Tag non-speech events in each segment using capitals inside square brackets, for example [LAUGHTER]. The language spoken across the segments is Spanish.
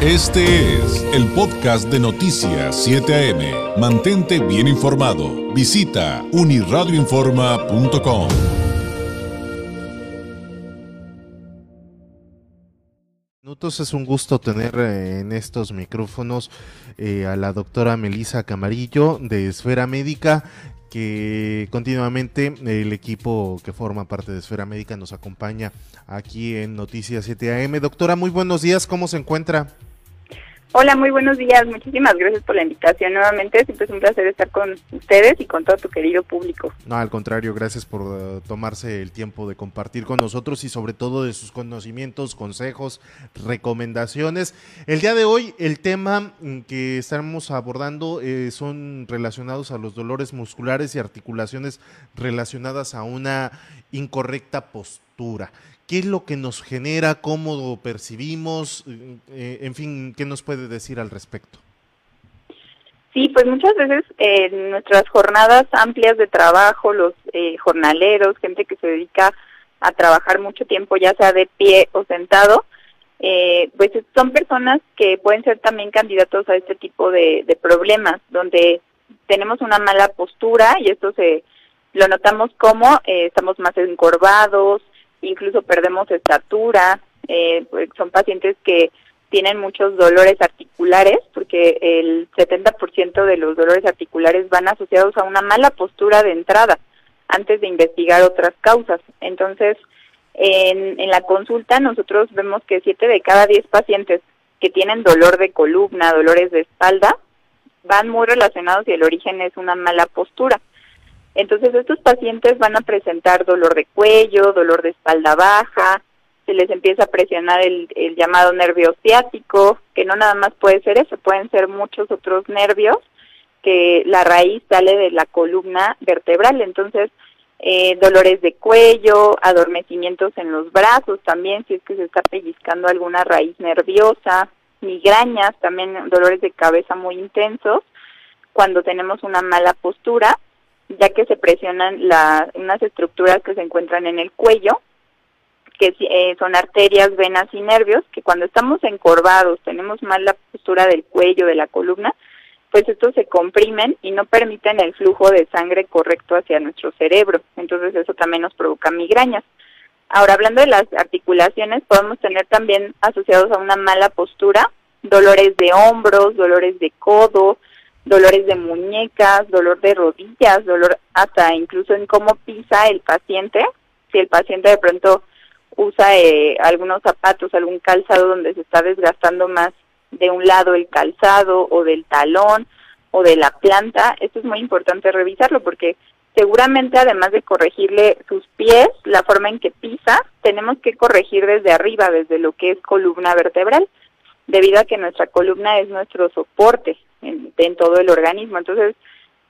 Este es el podcast de Noticias 7 AM. Mantente bien informado. Visita uniradioinforma.com. Es un gusto tener eh, en estos micrófonos eh, a la doctora Melisa Camarillo de Esfera Médica que continuamente el equipo que forma parte de Esfera Médica nos acompaña aquí en Noticias 7 AM. Doctora, muy buenos días, ¿cómo se encuentra? Hola, muy buenos días. Muchísimas gracias por la invitación nuevamente. Siempre es un placer estar con ustedes y con todo tu querido público. No, al contrario, gracias por uh, tomarse el tiempo de compartir con nosotros y sobre todo de sus conocimientos, consejos, recomendaciones. El día de hoy, el tema mm, que estamos abordando eh, son relacionados a los dolores musculares y articulaciones relacionadas a una incorrecta postura qué es lo que nos genera, cómo lo percibimos, eh, en fin, ¿qué nos puede decir al respecto? Sí, pues muchas veces en nuestras jornadas amplias de trabajo, los eh, jornaleros, gente que se dedica a trabajar mucho tiempo, ya sea de pie o sentado, eh, pues son personas que pueden ser también candidatos a este tipo de, de problemas, donde tenemos una mala postura y esto se lo notamos como estamos más encorvados, incluso perdemos estatura, eh, pues son pacientes que tienen muchos dolores articulares, porque el 70% de los dolores articulares van asociados a una mala postura de entrada, antes de investigar otras causas. Entonces, en, en la consulta nosotros vemos que 7 de cada 10 pacientes que tienen dolor de columna, dolores de espalda, van muy relacionados y el origen es una mala postura. Entonces estos pacientes van a presentar dolor de cuello, dolor de espalda baja, se les empieza a presionar el, llamado nervio ciático, que no nada más puede ser eso, pueden ser muchos otros nervios, que la raíz sale de la columna vertebral, entonces eh, dolores de cuello, adormecimientos en los brazos también, si es que se está pellizcando alguna raíz nerviosa, migrañas, también dolores de cabeza muy intensos, cuando tenemos una mala postura, ya que se presionan la, unas estructuras que se encuentran en el cuello, que eh, son arterias, venas y nervios, que cuando estamos encorvados, tenemos mal la postura del cuello, de la columna, pues estos se comprimen y no permiten el flujo de sangre correcto hacia nuestro cerebro. Entonces eso también nos provoca migrañas. Ahora, hablando de las articulaciones, podemos tener también asociados a una mala postura dolores de hombros, dolores de codo, dolores de muñecas, dolor de rodillas, dolor hasta incluso en cómo pisa el paciente. Si el paciente de pronto usa eh, algunos zapatos, algún calzado donde se está desgastando más de un lado el calzado o del talón o de la planta, esto es muy importante revisarlo porque seguramente además de corregirle sus pies, la forma en que pisa, tenemos que corregir desde arriba, desde lo que es columna vertebral, debido a que nuestra columna es nuestro soporte en, todo el organismo. Entonces,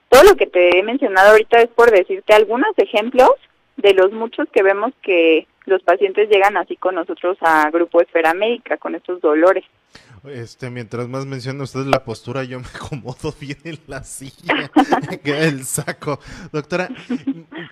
todo lo que te he mencionado ahorita es por decirte algunos ejemplos de los muchos que vemos que los pacientes llegan así con nosotros a Grupo Esfera Médica con estos dolores. Este, mientras más menciona usted la postura, yo me [LAUGHS] acomodo bien en la silla, [LAUGHS] queda el saco. Doctora,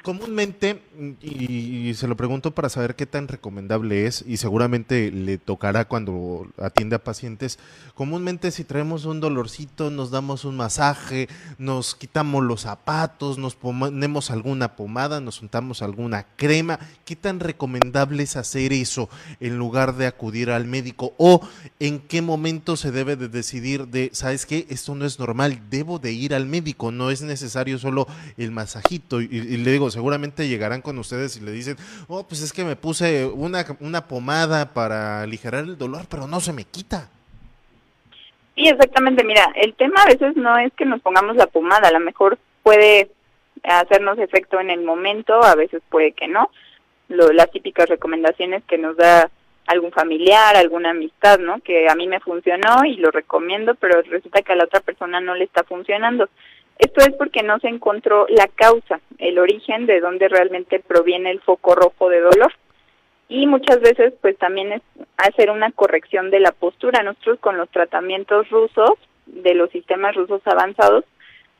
comúnmente, y, se lo pregunto para saber qué tan recomendable es, y seguramente le tocará cuando atiende a pacientes, comúnmente si traemos un dolorcito, nos damos un masaje, nos quitamos los zapatos, nos ponemos alguna pomada, nos untamos alguna crema, ¿qué tan recomendable es hacer eso en lugar de acudir al médico? ¿O en qué momento momento se debe de decidir de, ¿sabes qué? Esto no es normal, debo de ir al médico, no es necesario solo el masajito. Y, le digo, seguramente llegarán con ustedes y le dicen, oh, pues es que me puse una, una pomada para aligerar el dolor, pero no se me quita. Sí, exactamente. Mira, el tema a veces no es que nos pongamos la pomada, a lo mejor puede hacernos efecto en el momento, a veces puede que no. Lo, las típicas recomendaciones que nos da algún familiar, alguna amistad, ¿no? Que a mí me funcionó y lo recomiendo, pero resulta que a la otra persona no le está funcionando. Esto es porque no se encontró la causa, el origen de dónde realmente proviene el foco rojo de dolor. Y muchas veces pues también es hacer una corrección de la postura. Nosotros con los tratamientos rusos, de los sistemas rusos avanzados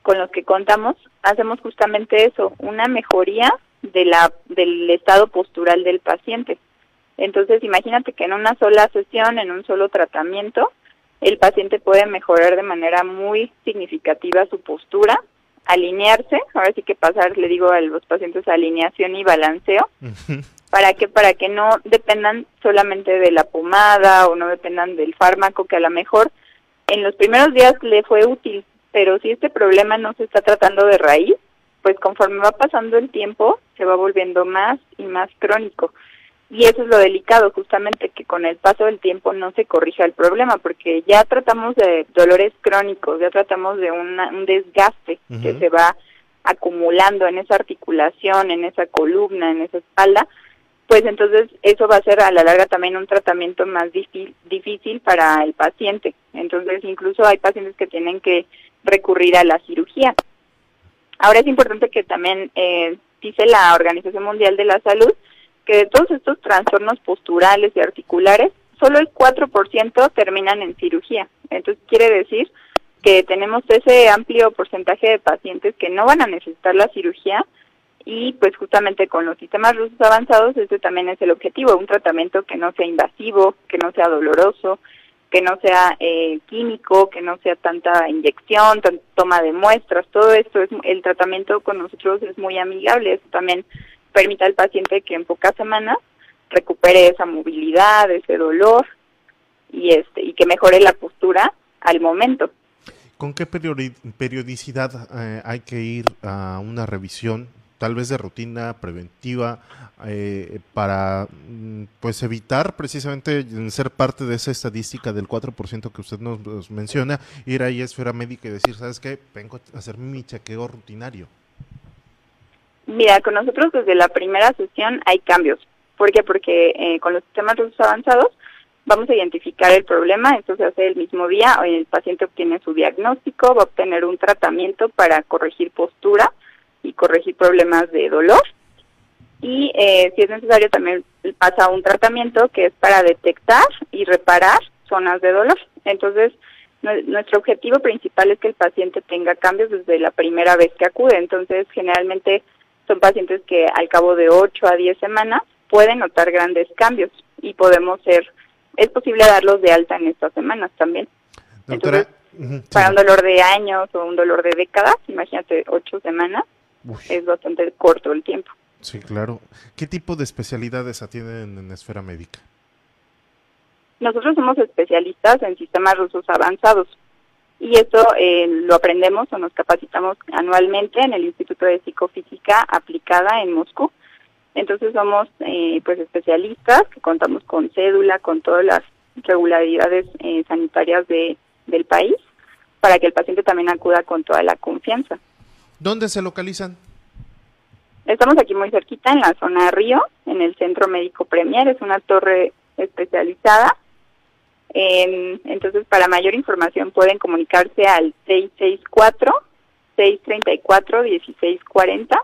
con los que contamos, hacemos justamente eso, una mejoría de la del estado postural del paciente. Entonces, imagínate que en una sola sesión, en un solo tratamiento, el paciente puede mejorar de manera muy significativa su postura, alinearse, ahora sí que pasar, le digo a los pacientes, alineación y balanceo, para que para que no dependan solamente de la pomada o no dependan del fármaco que a lo mejor en los primeros días le fue útil, pero si este problema no se está tratando de raíz, pues conforme va pasando el tiempo se va volviendo más y más crónico. Y eso es lo delicado, justamente que con el paso del tiempo no se corrija el problema, porque ya tratamos de dolores crónicos, ya tratamos de un desgaste que se va acumulando en esa articulación, en esa columna, en esa espalda, pues entonces eso va a ser a la larga también un tratamiento más difícil para el paciente. Entonces incluso hay pacientes que tienen que recurrir a la cirugía. Ahora es importante que también eh, dice la Organización Mundial de la Salud que de todos estos trastornos posturales y articulares, solo el 4% terminan en cirugía. Entonces quiere decir que tenemos ese amplio porcentaje de pacientes que no van a necesitar la cirugía y pues justamente con los sistemas rusos avanzados ese también es el objetivo, un tratamiento que no sea invasivo, que no sea doloroso, que no sea eh, químico, que no sea tanta inyección, toma de muestras, todo esto es el tratamiento con nosotros es muy amigable, eso también permite al paciente que en pocas semanas recupere esa movilidad, ese dolor y este y que mejore la postura al momento. ¿Con qué periodicidad eh, hay que ir a una revisión tal vez de rutina preventiva eh, para mm, pues evitar precisamente ser parte de esa estadística del 4% que usted nos, menciona, ir ahí a esfera médica y decir, ¿sabes qué? Vengo a hacer mi chequeo rutinario. Mira, con nosotros desde la primera sesión hay cambios. ¿Por qué? Porque eh, con los sistemas rusos avanzados vamos a identificar el problema, esto se hace el mismo día, el paciente obtiene su diagnóstico, va a obtener un tratamiento para corregir postura, corregir problemas de dolor. Y eh, si es necesario también pasa un tratamiento que es para detectar y reparar zonas de dolor. Entonces, nuestro objetivo principal es que el paciente tenga cambios desde la primera vez que acude. Entonces, generalmente son pacientes que al cabo de 8 a 10 semanas pueden notar grandes cambios y podemos ser, es posible darlos de alta en estas semanas también. Entonces, para un dolor de años o un dolor de décadas, imagínate 8 semanas, es bastante corto el tiempo. Sí, claro. ¿Qué tipo de especialidades atienden en esfera médica? Nosotros somos especialistas en sistemas rusos avanzados y esto eh, lo aprendemos o nos capacitamos anualmente en el Instituto de Psicofísica aplicada en Moscú. Entonces somos eh, pues especialistas que contamos con cédula, con todas las regularidades eh, sanitarias de, del país para que el paciente también acuda con toda la confianza. ¿Dónde se localizan? Estamos aquí muy cerquita, en la zona Río, en el Centro Médico Premier, es una torre especializada. entonces, para mayor información pueden comunicarse al 664-634-1640.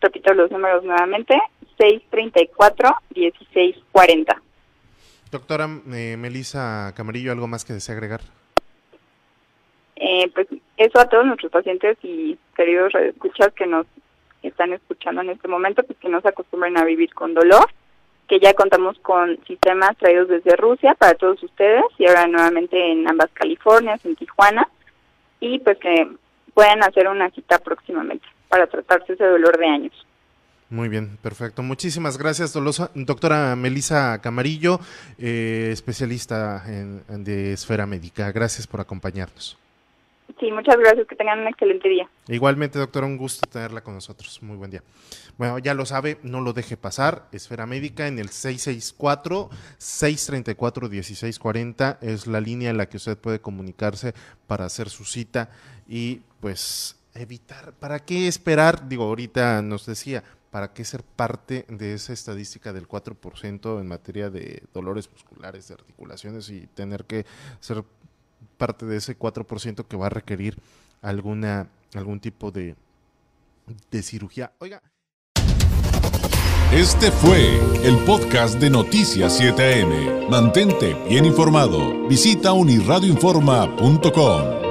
Repito los números nuevamente, 634-1640. Doctora eh, Melisa Camarillo, ¿algo más que desea agregar? Eh, pues eso a todos nuestros pacientes y queridos escuchas que nos están escuchando en este momento, pues que no se acostumbren a vivir con dolor, que ya contamos con sistemas traídos desde Rusia para todos ustedes y ahora nuevamente en ambas Californias, en Tijuana, y pues que puedan hacer una cita próximamente para tratarse ese dolor de años. Muy bien, perfecto. Muchísimas gracias, doctora Melisa Camarillo, eh, especialista en, de esfera médica. Gracias por acompañarnos. Sí, muchas gracias, que tengan un excelente día. Igualmente, doctora, un gusto tenerla con nosotros. Muy buen día. Bueno, ya lo sabe, no lo deje pasar. Esfera Médica en el 664-634-1640 es la línea en la que usted puede comunicarse para hacer su cita y pues evitar, ¿para qué esperar? Digo, ahorita nos decía, ¿para qué ser parte de esa estadística del 4% en materia de dolores musculares, de articulaciones y tener que ser parte de ese 4% que va a requerir alguna, algún tipo de, de cirugía. Oiga. Este fue el podcast de Noticias 7am. Mantente bien informado. Visita unirradioinforma.com.